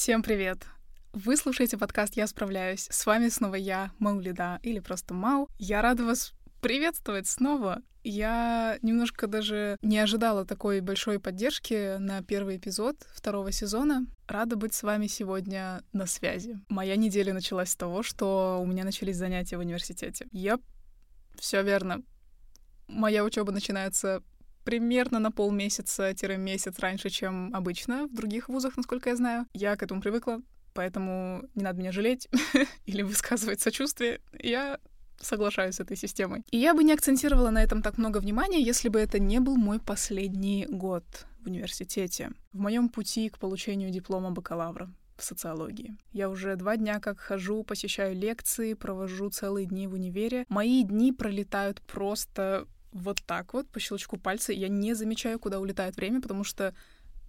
Всем привет! Вы слушаете подкаст «Я справляюсь». С вами снова я, Маулида, или просто Мау. Я рада вас приветствовать снова. Я немножко даже не ожидала такой большой поддержки на первый эпизод второго сезона. Рада быть с вами сегодня на связи. Моя неделя началась с того, что у меня начались занятия в университете. Я все верно. Моя учеба начинается примерно на полмесяца-месяц раньше, чем обычно в других вузах, насколько я знаю. Я к этому привыкла, поэтому не надо меня жалеть или высказывать сочувствие. Я соглашаюсь с этой системой. И я бы не акцентировала на этом так много внимания, если бы это не был мой последний год в университете, в моем пути к получению диплома бакалавра в социологии. Я уже два дня как хожу, посещаю лекции, провожу целые дни в универе. Мои дни пролетают просто вот так вот, по щелчку пальца. Я не замечаю, куда улетает время, потому что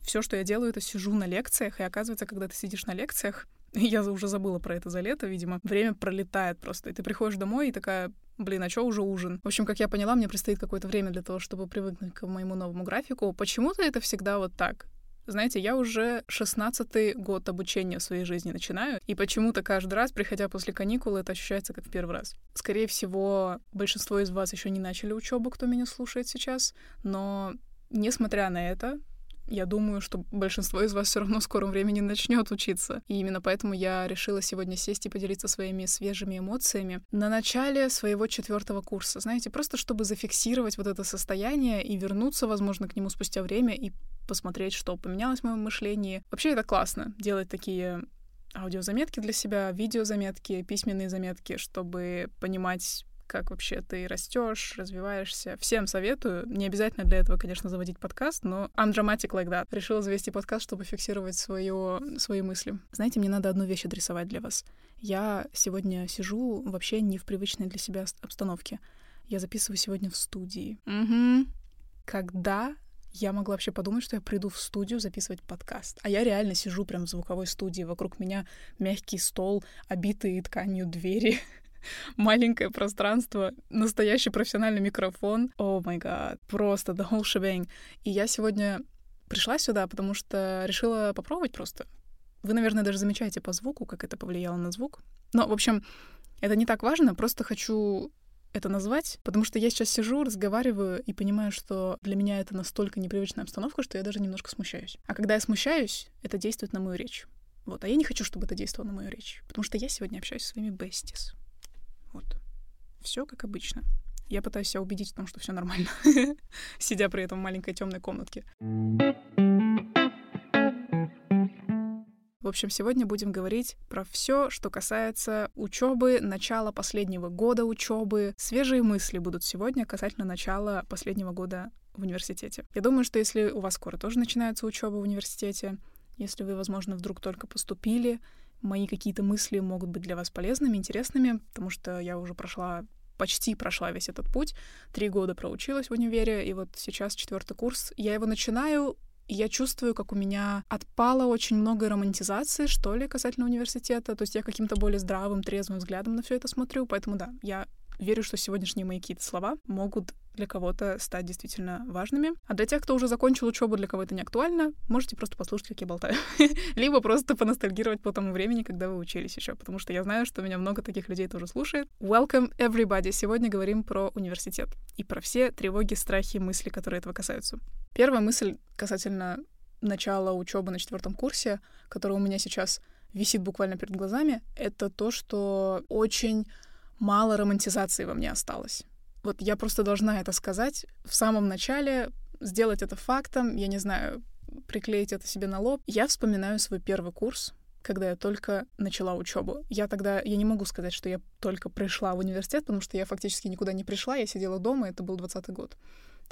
все, что я делаю, это сижу на лекциях, и оказывается, когда ты сидишь на лекциях, я уже забыла про это за лето, видимо, время пролетает просто. И ты приходишь домой и такая, блин, а что уже ужин? В общем, как я поняла, мне предстоит какое-то время для того, чтобы привыкнуть к моему новому графику. Почему-то это всегда вот так. Знаете, я уже шестнадцатый год обучения в своей жизни начинаю, и почему-то каждый раз, приходя после каникул, это ощущается как в первый раз. Скорее всего, большинство из вас еще не начали учебу, кто меня слушает сейчас, но несмотря на это, я думаю, что большинство из вас все равно в скором времени начнет учиться. И именно поэтому я решила сегодня сесть и поделиться своими свежими эмоциями на начале своего четвертого курса. Знаете, просто чтобы зафиксировать вот это состояние и вернуться, возможно, к нему спустя время и посмотреть, что поменялось в моем мышлении. Вообще это классно, делать такие аудиозаметки для себя, видеозаметки, письменные заметки, чтобы понимать как вообще ты растешь, развиваешься. Всем советую. Не обязательно для этого, конечно, заводить подкаст, но I'm dramatic like that. Решила завести подкаст, чтобы фиксировать свое, свои мысли. Знаете, мне надо одну вещь адресовать для вас. Я сегодня сижу вообще не в привычной для себя обстановке. Я записываю сегодня в студии. Угу. Когда я могла вообще подумать, что я приду в студию записывать подкаст. А я реально сижу прям в звуковой студии. Вокруг меня мягкий стол, обитые тканью двери. маленькое пространство, настоящий профессиональный микрофон. О май гад, просто the whole shebang. И я сегодня пришла сюда, потому что решила попробовать просто. Вы, наверное, даже замечаете по звуку, как это повлияло на звук. Но, в общем, это не так важно, просто хочу это назвать, потому что я сейчас сижу, разговариваю и понимаю, что для меня это настолько непривычная обстановка, что я даже немножко смущаюсь. А когда я смущаюсь, это действует на мою речь. Вот, а я не хочу, чтобы это действовало на мою речь, потому что я сегодня общаюсь со своими бестис. Вот. Все как обычно. Я пытаюсь себя убедить в том, что все нормально, сидя при этом в маленькой темной комнатке. В общем, сегодня будем говорить про все, что касается учебы, начала последнего года учебы. Свежие мысли будут сегодня касательно начала последнего года в университете. Я думаю, что если у вас скоро тоже начинается учеба в университете, если вы, возможно, вдруг только поступили, мои какие-то мысли могут быть для вас полезными, интересными, потому что я уже прошла почти прошла весь этот путь. Три года проучилась в универе, и вот сейчас четвертый курс. Я его начинаю, и я чувствую, как у меня отпало очень много романтизации, что ли, касательно университета. То есть я каким-то более здравым, трезвым взглядом на все это смотрю. Поэтому да, я верю, что сегодняшние мои какие-то слова могут для кого-то стать действительно важными. А для тех, кто уже закончил учебу, для кого это не актуально, можете просто послушать, как я болтаю. Либо просто поностальгировать по тому времени, когда вы учились еще, потому что я знаю, что меня много таких людей тоже слушает. Welcome, everybody! Сегодня говорим про университет и про все тревоги, страхи, мысли, которые этого касаются. Первая мысль касательно начала учебы на четвертом курсе, которая у меня сейчас висит буквально перед глазами, это то, что очень мало романтизации во мне осталось. Вот я просто должна это сказать в самом начале, сделать это фактом, я не знаю, приклеить это себе на лоб. Я вспоминаю свой первый курс, когда я только начала учебу. Я тогда, я не могу сказать, что я только пришла в университет, потому что я фактически никуда не пришла, я сидела дома, это был 20 год.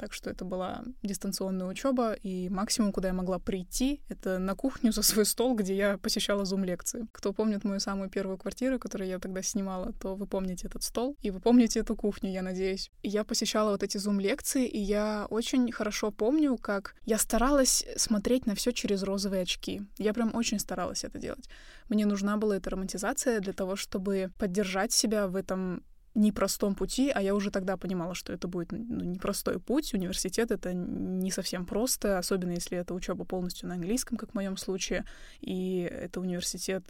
Так что это была дистанционная учеба, и максимум, куда я могла прийти, это на кухню за свой стол, где я посещала зум-лекции. Кто помнит мою самую первую квартиру, которую я тогда снимала, то вы помните этот стол, и вы помните эту кухню, я надеюсь. Я посещала вот эти зум-лекции, и я очень хорошо помню, как я старалась смотреть на все через розовые очки. Я прям очень старалась это делать. Мне нужна была эта романтизация для того, чтобы поддержать себя в этом непростом пути, а я уже тогда понимала, что это будет ну, непростой путь. Университет — это не совсем просто, особенно если это учеба полностью на английском, как в моем случае, и это университет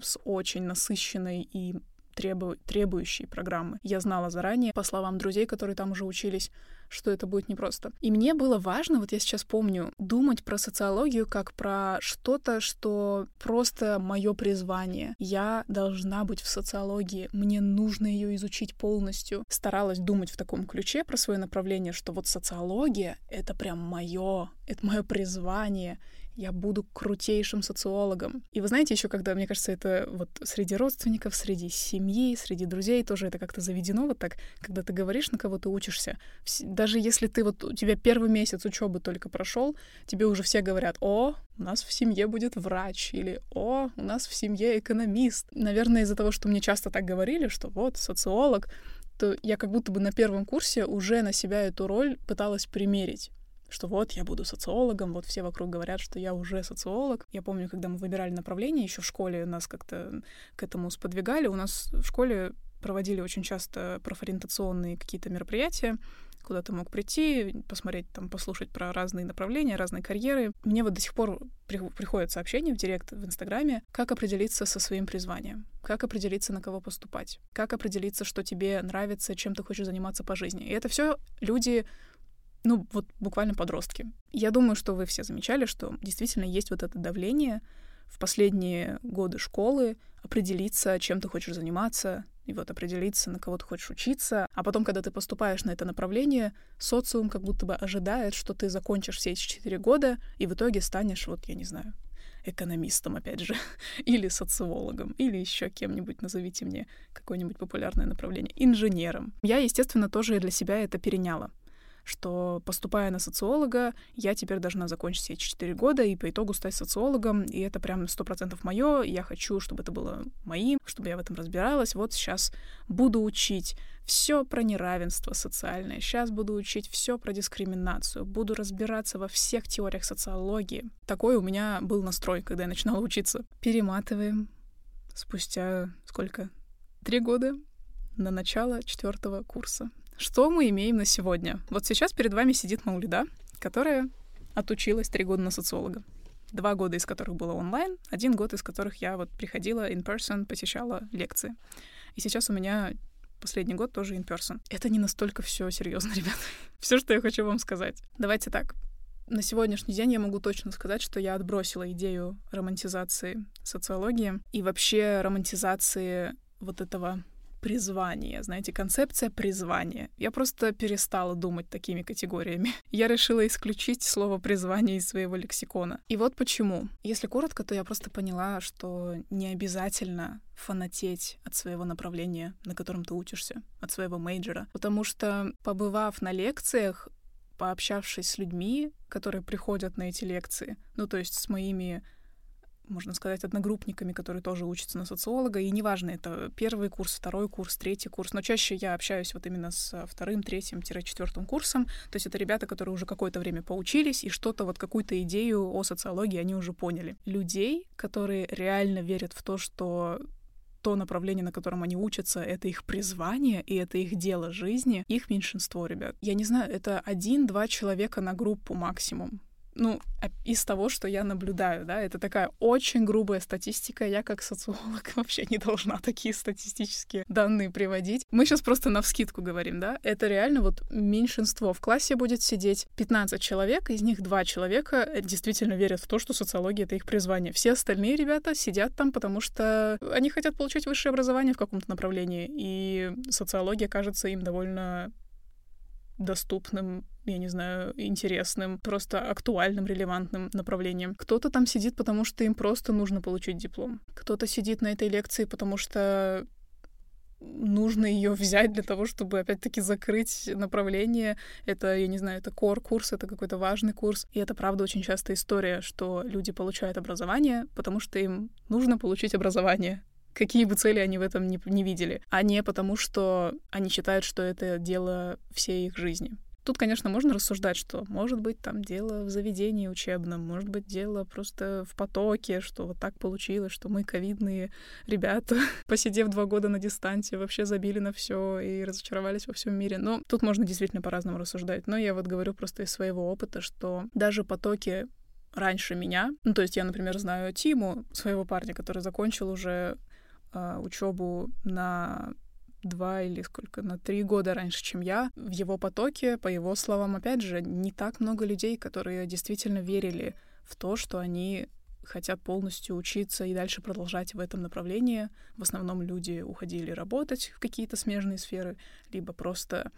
с очень насыщенной и требу требующей программы. Я знала заранее, по словам друзей, которые там уже учились, что это будет непросто. И мне было важно, вот я сейчас помню, думать про социологию как про что-то, что просто мое призвание. Я должна быть в социологии, мне нужно ее изучить полностью. Старалась думать в таком ключе про свое направление, что вот социология — это прям мое, это мое призвание, я буду крутейшим социологом. И вы знаете, еще когда, мне кажется, это вот среди родственников, среди семьи, среди друзей тоже это как-то заведено вот так, когда ты говоришь, на кого ты учишься. Даже если ты вот, у тебя первый месяц учебы только прошел, тебе уже все говорят, о, у нас в семье будет врач, или о, у нас в семье экономист. Наверное, из-за того, что мне часто так говорили, что вот социолог, то я как будто бы на первом курсе уже на себя эту роль пыталась примерить что вот я буду социологом, вот все вокруг говорят, что я уже социолог. Я помню, когда мы выбирали направление, еще в школе нас как-то к этому сподвигали, у нас в школе проводили очень часто профориентационные какие-то мероприятия, куда ты мог прийти, посмотреть, там, послушать про разные направления, разные карьеры. Мне вот до сих пор при, приходят сообщения в директ в Инстаграме, как определиться со своим призванием, как определиться, на кого поступать, как определиться, что тебе нравится, чем ты хочешь заниматься по жизни. И это все люди ну, вот буквально подростки. Я думаю, что вы все замечали, что действительно есть вот это давление в последние годы школы определиться, чем ты хочешь заниматься, и вот определиться, на кого ты хочешь учиться. А потом, когда ты поступаешь на это направление, социум как будто бы ожидает, что ты закончишь все эти четыре года, и в итоге станешь, вот, я не знаю, экономистом, опять же, или социологом, или еще кем-нибудь, назовите мне какое-нибудь популярное направление, инженером. Я, естественно, тоже для себя это переняла что поступая на социолога, я теперь должна закончить эти четыре года и по итогу стать социологом, и это прям сто процентов мое, я хочу, чтобы это было моим, чтобы я в этом разбиралась. Вот сейчас буду учить все про неравенство социальное, сейчас буду учить все про дискриминацию, буду разбираться во всех теориях социологии. Такой у меня был настрой, когда я начинала учиться. Перематываем спустя сколько? Три года на начало четвертого курса. Что мы имеем на сегодня? Вот сейчас перед вами сидит Маулида, которая отучилась три года на социолога. Два года из которых было онлайн, один год из которых я вот приходила in person, посещала лекции. И сейчас у меня последний год тоже in person. Это не настолько все серьезно, ребят. все, что я хочу вам сказать. Давайте так. На сегодняшний день я могу точно сказать, что я отбросила идею романтизации социологии и вообще романтизации вот этого призвание, знаете, концепция призвания. Я просто перестала думать такими категориями. Я решила исключить слово призвание из своего лексикона. И вот почему. Если коротко, то я просто поняла, что не обязательно фанатеть от своего направления, на котором ты учишься, от своего мейджора. Потому что, побывав на лекциях, пообщавшись с людьми, которые приходят на эти лекции, ну, то есть с моими можно сказать, одногруппниками, которые тоже учатся на социолога, и неважно, это первый курс, второй курс, третий курс, но чаще я общаюсь вот именно с вторым, третьим-четвертым курсом, то есть это ребята, которые уже какое-то время поучились, и что-то, вот какую-то идею о социологии они уже поняли. Людей, которые реально верят в то, что то направление, на котором они учатся, это их призвание, и это их дело жизни, их меньшинство, ребят. Я не знаю, это один-два человека на группу максимум ну, из того, что я наблюдаю, да, это такая очень грубая статистика. Я как социолог вообще не должна такие статистические данные приводить. Мы сейчас просто на вскидку говорим, да. Это реально вот меньшинство. В классе будет сидеть 15 человек, из них два человека действительно верят в то, что социология — это их призвание. Все остальные ребята сидят там, потому что они хотят получить высшее образование в каком-то направлении, и социология кажется им довольно доступным, я не знаю, интересным, просто актуальным, релевантным направлением. Кто-то там сидит, потому что им просто нужно получить диплом. Кто-то сидит на этой лекции, потому что нужно ее взять для того, чтобы опять-таки закрыть направление. Это, я не знаю, это кор-курс, это какой-то важный курс. И это, правда, очень частая история, что люди получают образование, потому что им нужно получить образование какие бы цели они в этом не, не видели, а не потому, что они считают, что это дело всей их жизни. Тут, конечно, можно рассуждать, что может быть там дело в заведении учебном, может быть дело просто в потоке, что вот так получилось, что мы ковидные ребята, посидев два года на дистанции, вообще забили на все и разочаровались во всем мире. Но тут можно действительно по-разному рассуждать. Но я вот говорю просто из своего опыта, что даже потоки раньше меня, ну то есть я, например, знаю Тиму, своего парня, который закончил уже э, учебу на два или сколько, на три года раньше, чем я. В его потоке, по его словам, опять же, не так много людей, которые действительно верили в то, что они хотят полностью учиться и дальше продолжать в этом направлении. В основном люди уходили работать в какие-то смежные сферы, либо просто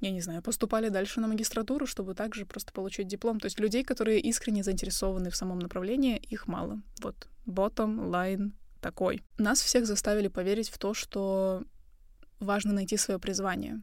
я не знаю, поступали дальше на магистратуру, чтобы также просто получить диплом. То есть людей, которые искренне заинтересованы в самом направлении, их мало. Вот bottom line такой. Нас всех заставили поверить в то, что важно найти свое призвание.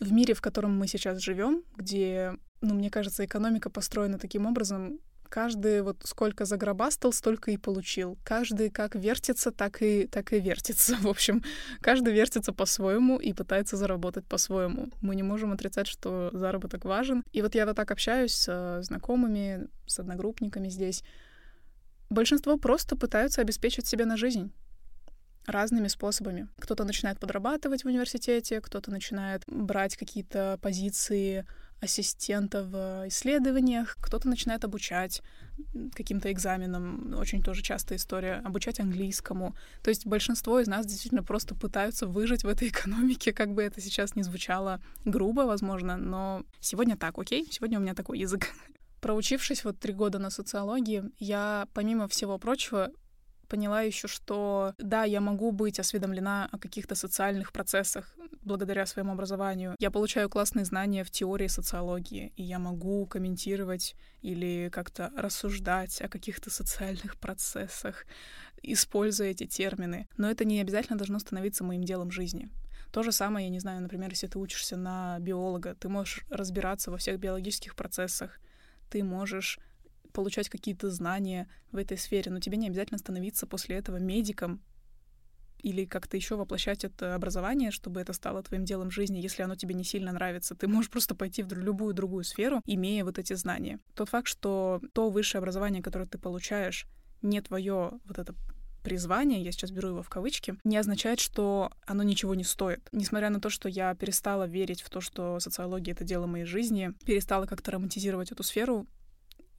В мире, в котором мы сейчас живем, где, ну, мне кажется, экономика построена таким образом, каждый вот сколько загробастал, столько и получил. Каждый как вертится, так и, так и вертится. В общем, каждый вертится по-своему и пытается заработать по-своему. Мы не можем отрицать, что заработок важен. И вот я вот так общаюсь с знакомыми, с одногруппниками здесь. Большинство просто пытаются обеспечить себя на жизнь разными способами. Кто-то начинает подрабатывать в университете, кто-то начинает брать какие-то позиции ассистента в исследованиях, кто-то начинает обучать каким-то экзаменам, очень тоже частая история, обучать английскому. То есть большинство из нас действительно просто пытаются выжить в этой экономике, как бы это сейчас не звучало грубо, возможно, но сегодня так, окей? Сегодня у меня такой язык. Проучившись вот три года на социологии, я, помимо всего прочего, поняла еще, что да, я могу быть осведомлена о каких-то социальных процессах благодаря своему образованию. Я получаю классные знания в теории социологии, и я могу комментировать или как-то рассуждать о каких-то социальных процессах, используя эти термины. Но это не обязательно должно становиться моим делом жизни. То же самое, я не знаю, например, если ты учишься на биолога, ты можешь разбираться во всех биологических процессах, ты можешь получать какие-то знания в этой сфере, но тебе не обязательно становиться после этого медиком или как-то еще воплощать это образование, чтобы это стало твоим делом жизни, если оно тебе не сильно нравится. Ты можешь просто пойти в любую другую сферу, имея вот эти знания. Тот факт, что то высшее образование, которое ты получаешь, не твое вот это призвание, я сейчас беру его в кавычки, не означает, что оно ничего не стоит. Несмотря на то, что я перестала верить в то, что социология — это дело моей жизни, перестала как-то романтизировать эту сферу,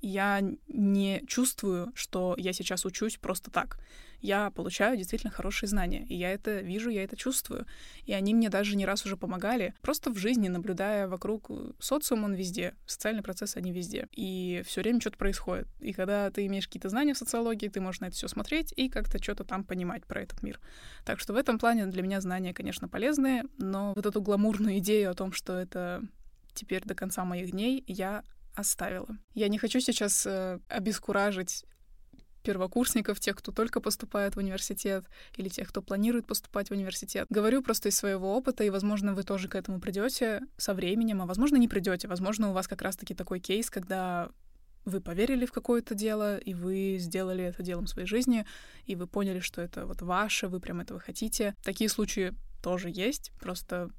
я не чувствую, что я сейчас учусь просто так. Я получаю действительно хорошие знания, и я это вижу, я это чувствую. И они мне даже не раз уже помогали, просто в жизни, наблюдая вокруг социум, он везде, социальные процессы, они везде. И все время что-то происходит. И когда ты имеешь какие-то знания в социологии, ты можешь на это все смотреть и как-то что-то там понимать про этот мир. Так что в этом плане для меня знания, конечно, полезные, но вот эту гламурную идею о том, что это теперь до конца моих дней, я оставила. Я не хочу сейчас э, обескуражить первокурсников, тех, кто только поступает в университет, или тех, кто планирует поступать в университет. Говорю просто из своего опыта, и, возможно, вы тоже к этому придете со временем, а возможно, не придете. Возможно, у вас как раз-таки такой кейс, когда вы поверили в какое-то дело, и вы сделали это делом своей жизни, и вы поняли, что это вот ваше, вы прям этого хотите. Такие случаи тоже есть, просто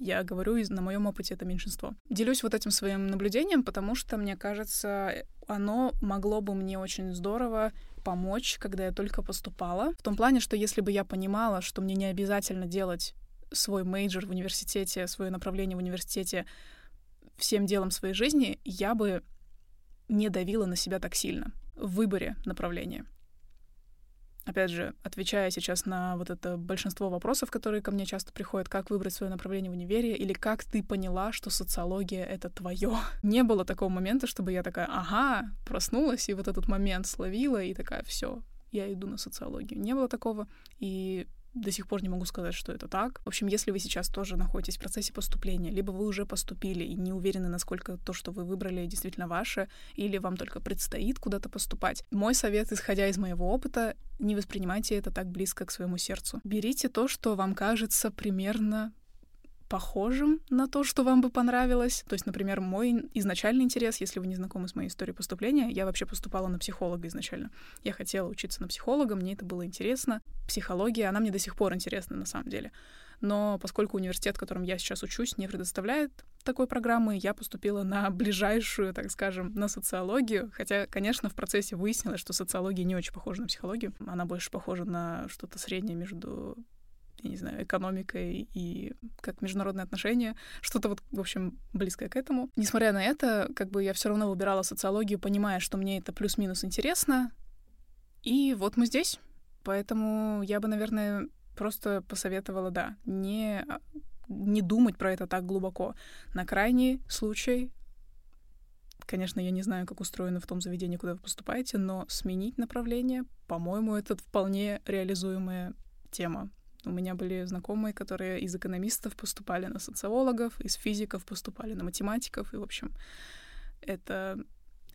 я говорю, на моем опыте это меньшинство. Делюсь вот этим своим наблюдением, потому что, мне кажется, оно могло бы мне очень здорово помочь, когда я только поступала. В том плане, что если бы я понимала, что мне не обязательно делать свой major в университете, свое направление в университете всем делом своей жизни, я бы не давила на себя так сильно в выборе направления опять же, отвечая сейчас на вот это большинство вопросов, которые ко мне часто приходят, как выбрать свое направление в универе, или как ты поняла, что социология — это твое. Не было такого момента, чтобы я такая, ага, проснулась, и вот этот момент словила, и такая, все, я иду на социологию. Не было такого, и до сих пор не могу сказать, что это так. В общем, если вы сейчас тоже находитесь в процессе поступления, либо вы уже поступили и не уверены, насколько то, что вы выбрали, действительно ваше, или вам только предстоит куда-то поступать, мой совет, исходя из моего опыта, не воспринимайте это так близко к своему сердцу. Берите то, что вам кажется примерно похожим на то, что вам бы понравилось. То есть, например, мой изначальный интерес, если вы не знакомы с моей историей поступления, я вообще поступала на психолога изначально. Я хотела учиться на психолога, мне это было интересно. Психология, она мне до сих пор интересна на самом деле. Но поскольку университет, в котором я сейчас учусь, не предоставляет такой программы, я поступила на ближайшую, так скажем, на социологию. Хотя, конечно, в процессе выяснилось, что социология не очень похожа на психологию. Она больше похожа на что-то среднее между я не знаю, экономикой и как международные отношения, что-то вот, в общем, близкое к этому. Несмотря на это, как бы я все равно выбирала социологию, понимая, что мне это плюс-минус интересно. И вот мы здесь. Поэтому я бы, наверное, просто посоветовала, да, не, не думать про это так глубоко. На крайний случай, конечно, я не знаю, как устроено в том заведении, куда вы поступаете, но сменить направление, по-моему, это вполне реализуемая тема. У меня были знакомые, которые из экономистов поступали на социологов, из физиков поступали на математиков, и, в общем, это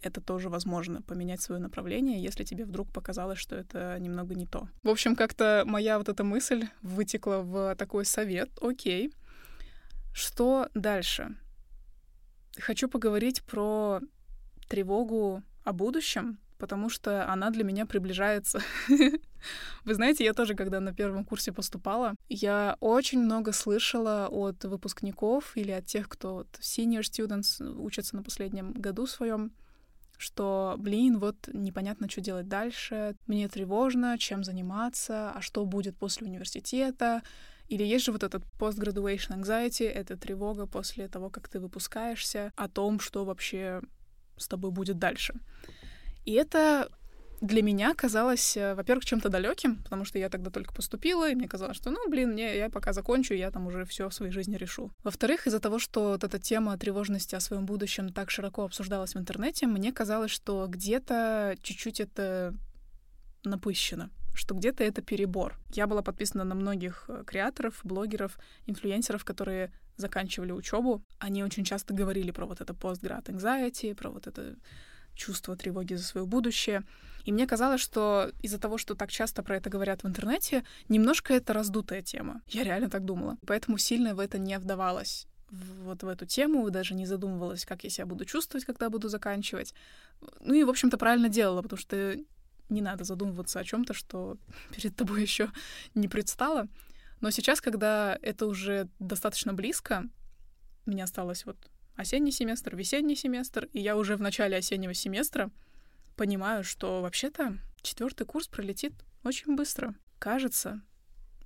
это тоже возможно, поменять свое направление, если тебе вдруг показалось, что это немного не то. В общем, как-то моя вот эта мысль вытекла в такой совет. Окей. Что дальше? Хочу поговорить про тревогу о будущем, потому что она для меня приближается. Вы знаете, я тоже, когда на первом курсе поступала, я очень много слышала от выпускников или от тех, кто вот senior students учатся на последнем году своем, что, блин, вот непонятно, что делать дальше, мне тревожно, чем заниматься, а что будет после университета, или есть же вот этот post-graduation anxiety, это тревога после того, как ты выпускаешься, о том, что вообще с тобой будет дальше. И это для меня казалось, э, во-первых, чем-то далеким, потому что я тогда только поступила, и мне казалось, что, ну, блин, мне, я пока закончу, я там уже все в своей жизни решу. Во-вторых, из-за того, что вот эта тема тревожности о своем будущем так широко обсуждалась в интернете, мне казалось, что где-то чуть-чуть это напыщено что где-то это перебор. Я была подписана на многих э, креаторов, блогеров, инфлюенсеров, которые заканчивали учебу. Они очень часто говорили про вот это postgrad anxiety, про вот это чувство тревоги за свое будущее. И мне казалось, что из-за того, что так часто про это говорят в интернете, немножко это раздутая тема. Я реально так думала. Поэтому сильно в это не вдавалась вот в эту тему, даже не задумывалась, как я себя буду чувствовать, когда буду заканчивать. Ну и, в общем-то, правильно делала, потому что не надо задумываться о чем-то, что перед тобой еще не предстало. Но сейчас, когда это уже достаточно близко, мне осталось вот осенний семестр, весенний семестр, и я уже в начале осеннего семестра понимаю, что вообще-то четвертый курс пролетит очень быстро. Кажется,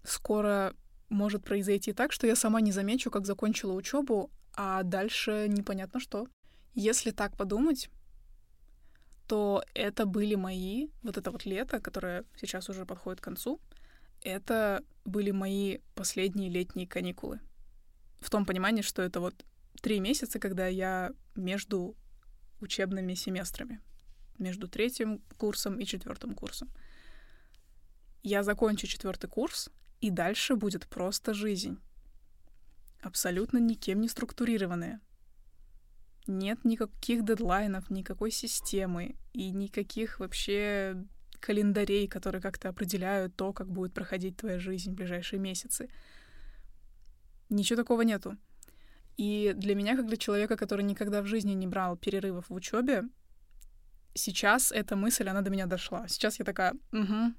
скоро может произойти так, что я сама не замечу, как закончила учебу, а дальше непонятно что. Если так подумать, то это были мои, вот это вот лето, которое сейчас уже подходит к концу, это были мои последние летние каникулы. В том понимании, что это вот три месяца, когда я между учебными семестрами, между третьим курсом и четвертым курсом. Я закончу четвертый курс, и дальше будет просто жизнь. Абсолютно никем не структурированная. Нет никаких дедлайнов, никакой системы и никаких вообще календарей, которые как-то определяют то, как будет проходить твоя жизнь в ближайшие месяцы. Ничего такого нету. И для меня, как для человека, который никогда в жизни не брал перерывов в учебе, сейчас эта мысль, она до меня дошла. Сейчас я такая, угу,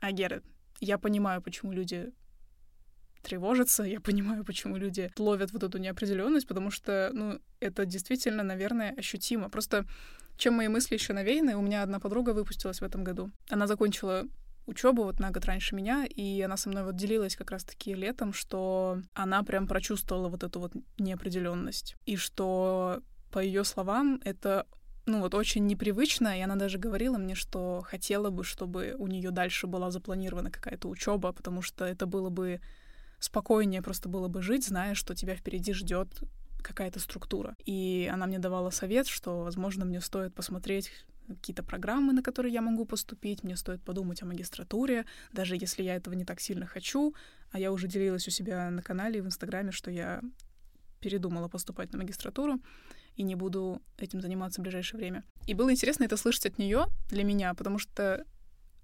I. Я понимаю, почему люди тревожатся, я понимаю, почему люди ловят вот эту неопределенность, потому что, ну, это действительно, наверное, ощутимо. Просто чем мои мысли еще навеяны, у меня одна подруга выпустилась в этом году. Она закончила учебу вот на год раньше меня, и она со мной вот делилась как раз-таки летом, что она прям прочувствовала вот эту вот неопределенность, и что, по ее словам, это ну вот очень непривычно, и она даже говорила мне, что хотела бы, чтобы у нее дальше была запланирована какая-то учеба, потому что это было бы спокойнее просто было бы жить, зная, что тебя впереди ждет какая-то структура. И она мне давала совет, что, возможно, мне стоит посмотреть какие-то программы, на которые я могу поступить, мне стоит подумать о магистратуре, даже если я этого не так сильно хочу, а я уже делилась у себя на канале и в Инстаграме, что я передумала поступать на магистратуру и не буду этим заниматься в ближайшее время. И было интересно это слышать от нее для меня, потому что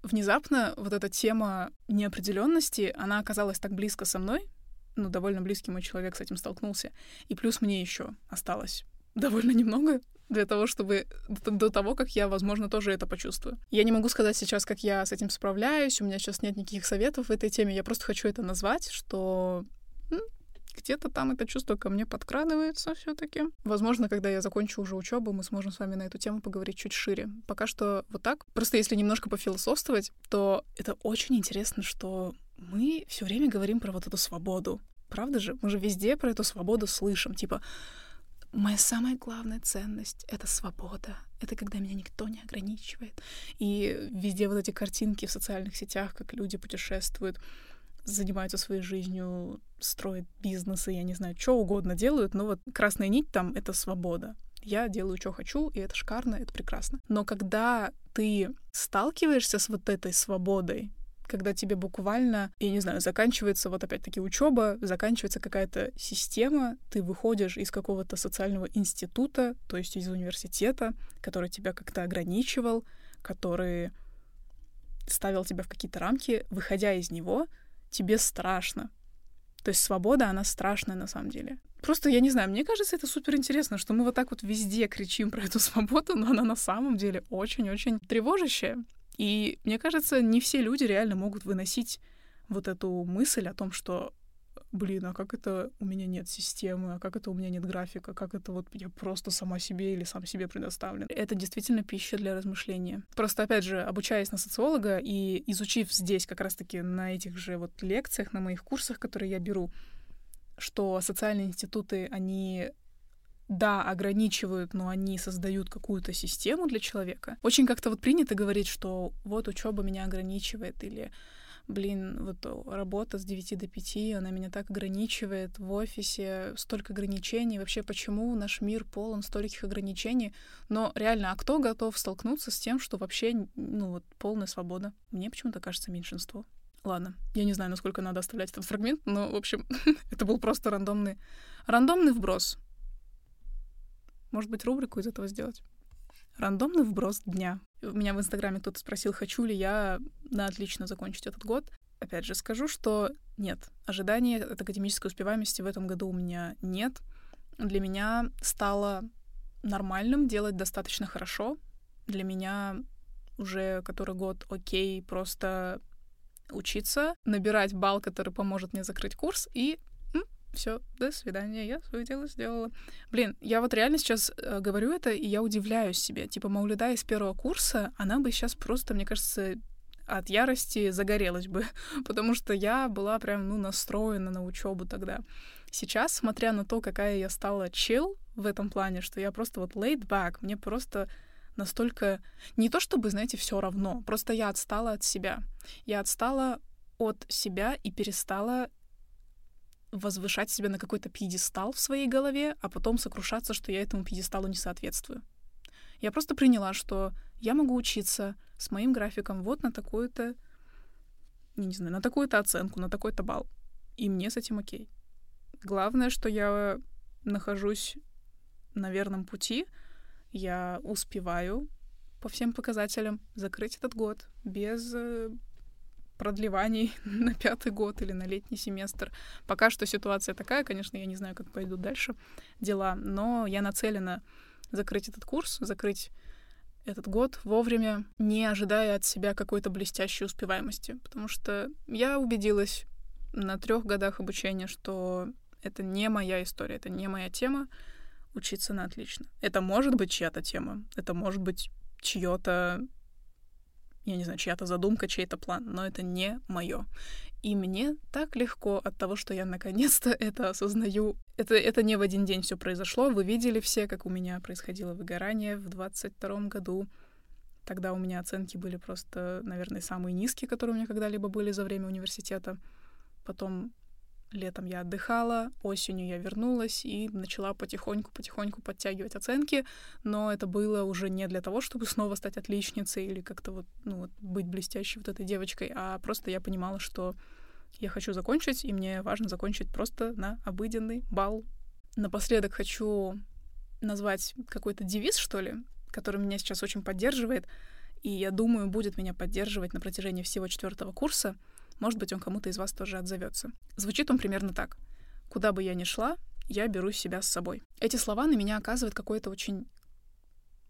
внезапно вот эта тема неопределенности, она оказалась так близко со мной, ну, довольно близкий мой человек с этим столкнулся, и плюс мне еще осталось довольно немного для того, чтобы до того, как я, возможно, тоже это почувствую. Я не могу сказать сейчас, как я с этим справляюсь, у меня сейчас нет никаких советов в этой теме, я просто хочу это назвать, что где-то там это чувство ко мне подкрадывается все таки Возможно, когда я закончу уже учебу, мы сможем с вами на эту тему поговорить чуть шире. Пока что вот так. Просто если немножко пофилософствовать, то это очень интересно, что мы все время говорим про вот эту свободу. Правда же? Мы же везде про эту свободу слышим. Типа, Моя самая главная ценность — это свобода. Это когда меня никто не ограничивает. И везде вот эти картинки в социальных сетях, как люди путешествуют, занимаются своей жизнью, строят бизнесы, я не знаю, что угодно делают, но вот красная нить там — это свобода. Я делаю, что хочу, и это шикарно, это прекрасно. Но когда ты сталкиваешься с вот этой свободой, когда тебе буквально, я не знаю, заканчивается вот опять-таки учеба, заканчивается какая-то система, ты выходишь из какого-то социального института, то есть из университета, который тебя как-то ограничивал, который ставил тебя в какие-то рамки, выходя из него, тебе страшно. То есть свобода, она страшная на самом деле. Просто, я не знаю, мне кажется, это супер интересно, что мы вот так вот везде кричим про эту свободу, но она на самом деле очень-очень тревожащая. И мне кажется, не все люди реально могут выносить вот эту мысль о том, что блин, а как это у меня нет системы, а как это у меня нет графика, как это вот я просто сама себе или сам себе предоставлен. Это действительно пища для размышления. Просто, опять же, обучаясь на социолога и изучив здесь как раз-таки на этих же вот лекциях, на моих курсах, которые я беру, что социальные институты, они да, ограничивают, но они создают какую-то систему для человека. Очень как-то вот принято говорить, что вот учеба меня ограничивает, или блин, вот работа с 9 до 5, она меня так ограничивает в офисе, столько ограничений, вообще почему наш мир полон стольких ограничений, но реально, а кто готов столкнуться с тем, что вообще, ну вот, полная свобода? Мне почему-то кажется меньшинство. Ладно, я не знаю, насколько надо оставлять этот фрагмент, но, в общем, это был просто рандомный, рандомный вброс. Может быть, рубрику из этого сделать? Рандомный вброс дня. У меня в Инстаграме кто-то спросил, хочу ли я на отлично закончить этот год. Опять же, скажу, что нет. Ожидания от академической успеваемости в этом году у меня нет. Для меня стало нормальным делать достаточно хорошо. Для меня уже который год окей просто учиться, набирать балл, который поможет мне закрыть курс, и все, до свидания, я свое дело сделала. Блин, я вот реально сейчас э, говорю это, и я удивляюсь себе. Типа, Маулида из первого курса, она бы сейчас просто, мне кажется, от ярости загорелась бы, потому что я была прям, ну, настроена на учебу тогда. Сейчас, смотря на то, какая я стала чил в этом плане, что я просто вот laid back, мне просто настолько... Не то чтобы, знаете, все равно, просто я отстала от себя. Я отстала от себя и перестала возвышать себя на какой-то пьедестал в своей голове, а потом сокрушаться, что я этому пьедесталу не соответствую. Я просто приняла, что я могу учиться с моим графиком вот на такую-то, не знаю, на такую-то оценку, на такой-то балл. И мне с этим окей. Главное, что я нахожусь на верном пути, я успеваю по всем показателям закрыть этот год без э, продлеваний на пятый год или на летний семестр. Пока что ситуация такая, конечно, я не знаю, как пойдут дальше дела, но я нацелена закрыть этот курс, закрыть этот год вовремя, не ожидая от себя какой-то блестящей успеваемости. Потому что я убедилась на трех годах обучения, что это не моя история, это не моя тема учиться на отлично. Это может быть чья-то тема, это может быть чье-то я не знаю, чья-то задумка, чей-то план, но это не мое. И мне так легко от того, что я наконец-то это осознаю. Это, это не в один день все произошло. Вы видели все, как у меня происходило выгорание в 22 году. Тогда у меня оценки были просто, наверное, самые низкие, которые у меня когда-либо были за время университета. Потом Летом я отдыхала, осенью я вернулась и начала потихоньку-потихоньку подтягивать оценки, но это было уже не для того, чтобы снова стать отличницей или как-то вот, ну, вот быть блестящей вот этой девочкой, а просто я понимала, что я хочу закончить, и мне важно закончить просто на обыденный балл. Напоследок хочу назвать какой-то девиз, что ли, который меня сейчас очень поддерживает, и я думаю, будет меня поддерживать на протяжении всего четвертого курса — может быть, он кому-то из вас тоже отзовется. Звучит он примерно так. Куда бы я ни шла, я беру себя с собой. Эти слова на меня оказывают какое-то очень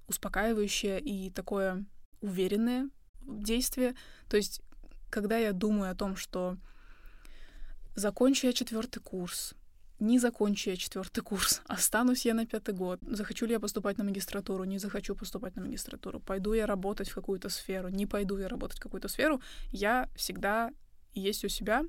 успокаивающее и такое уверенное действие. То есть, когда я думаю о том, что закончу я четвертый курс, не закончу я четвертый курс, останусь я на пятый год, захочу ли я поступать на магистратуру, не захочу поступать на магистратуру, пойду я работать в какую-то сферу, не пойду я работать в какую-то сферу, я всегда есть у себя,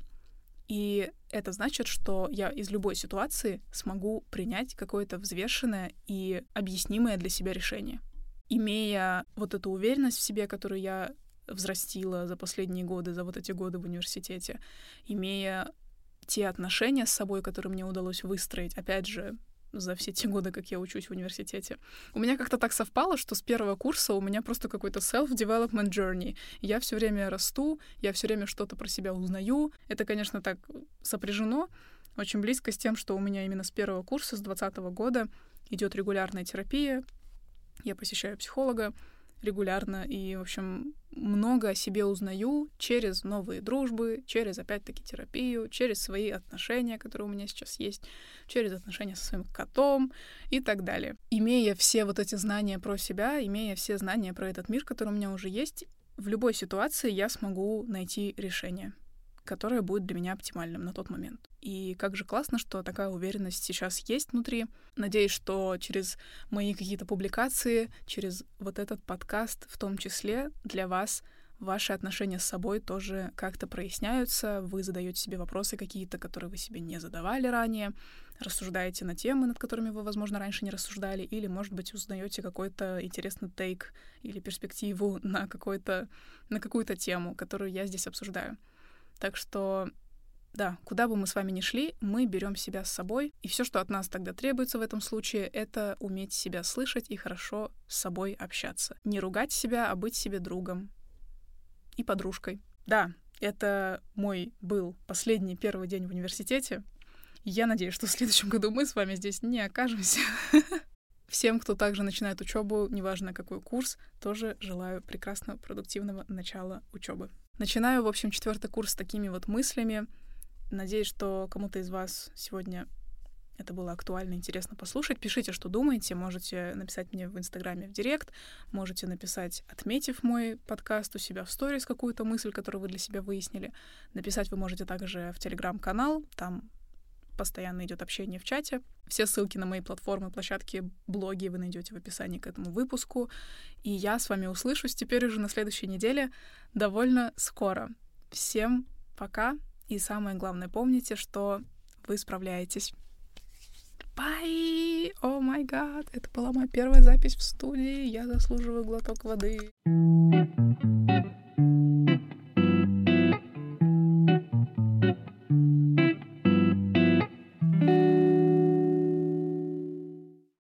и это значит, что я из любой ситуации смогу принять какое-то взвешенное и объяснимое для себя решение. Имея вот эту уверенность в себе, которую я взрастила за последние годы, за вот эти годы в университете, имея те отношения с собой, которые мне удалось выстроить, опять же, за все те годы, как я учусь в университете. У меня как-то так совпало, что с первого курса у меня просто какой-то self-development journey. Я все время расту, я все время что-то про себя узнаю. Это, конечно, так сопряжено очень близко с тем, что у меня именно с первого курса, с 2020 года идет регулярная терапия. Я посещаю психолога, регулярно и, в общем, много о себе узнаю через новые дружбы, через, опять-таки, терапию, через свои отношения, которые у меня сейчас есть, через отношения со своим котом и так далее. Имея все вот эти знания про себя, имея все знания про этот мир, который у меня уже есть, в любой ситуации я смогу найти решение которое будет для меня оптимальным на тот момент. И как же классно, что такая уверенность сейчас есть внутри. Надеюсь, что через мои какие-то публикации, через вот этот подкаст в том числе для вас ваши отношения с собой тоже как-то проясняются, вы задаете себе вопросы какие-то, которые вы себе не задавали ранее, рассуждаете на темы, над которыми вы, возможно, раньше не рассуждали, или, может быть, узнаете какой-то интересный тейк или перспективу на, какой-то, на какую-то тему, которую я здесь обсуждаю. Так что да, куда бы мы с вами ни шли, мы берем себя с собой, и все, что от нас тогда требуется в этом случае, это уметь себя слышать и хорошо с собой общаться. Не ругать себя, а быть себе другом и подружкой. Да, это мой был последний первый день в университете. Я надеюсь, что в следующем году мы с вами здесь не окажемся. Всем, кто также начинает учебу, неважно какой курс, тоже желаю прекрасного, продуктивного начала учебы. Начинаю, в общем, четвертый курс с такими вот мыслями. Надеюсь, что кому-то из вас сегодня это было актуально, интересно послушать. Пишите, что думаете. Можете написать мне в Инстаграме в Директ. Можете написать, отметив мой подкаст у себя в сторис какую-то мысль, которую вы для себя выяснили. Написать вы можете также в Телеграм-канал. Там постоянно идет общение в чате. Все ссылки на мои платформы, площадки, блоги вы найдете в описании к этому выпуску. И я с вами услышусь теперь уже на следующей неделе довольно скоро. Всем пока. И самое главное, помните, что вы справляетесь. Бай! О май гад! Это была моя первая запись в студии. Я заслуживаю глоток воды. thank you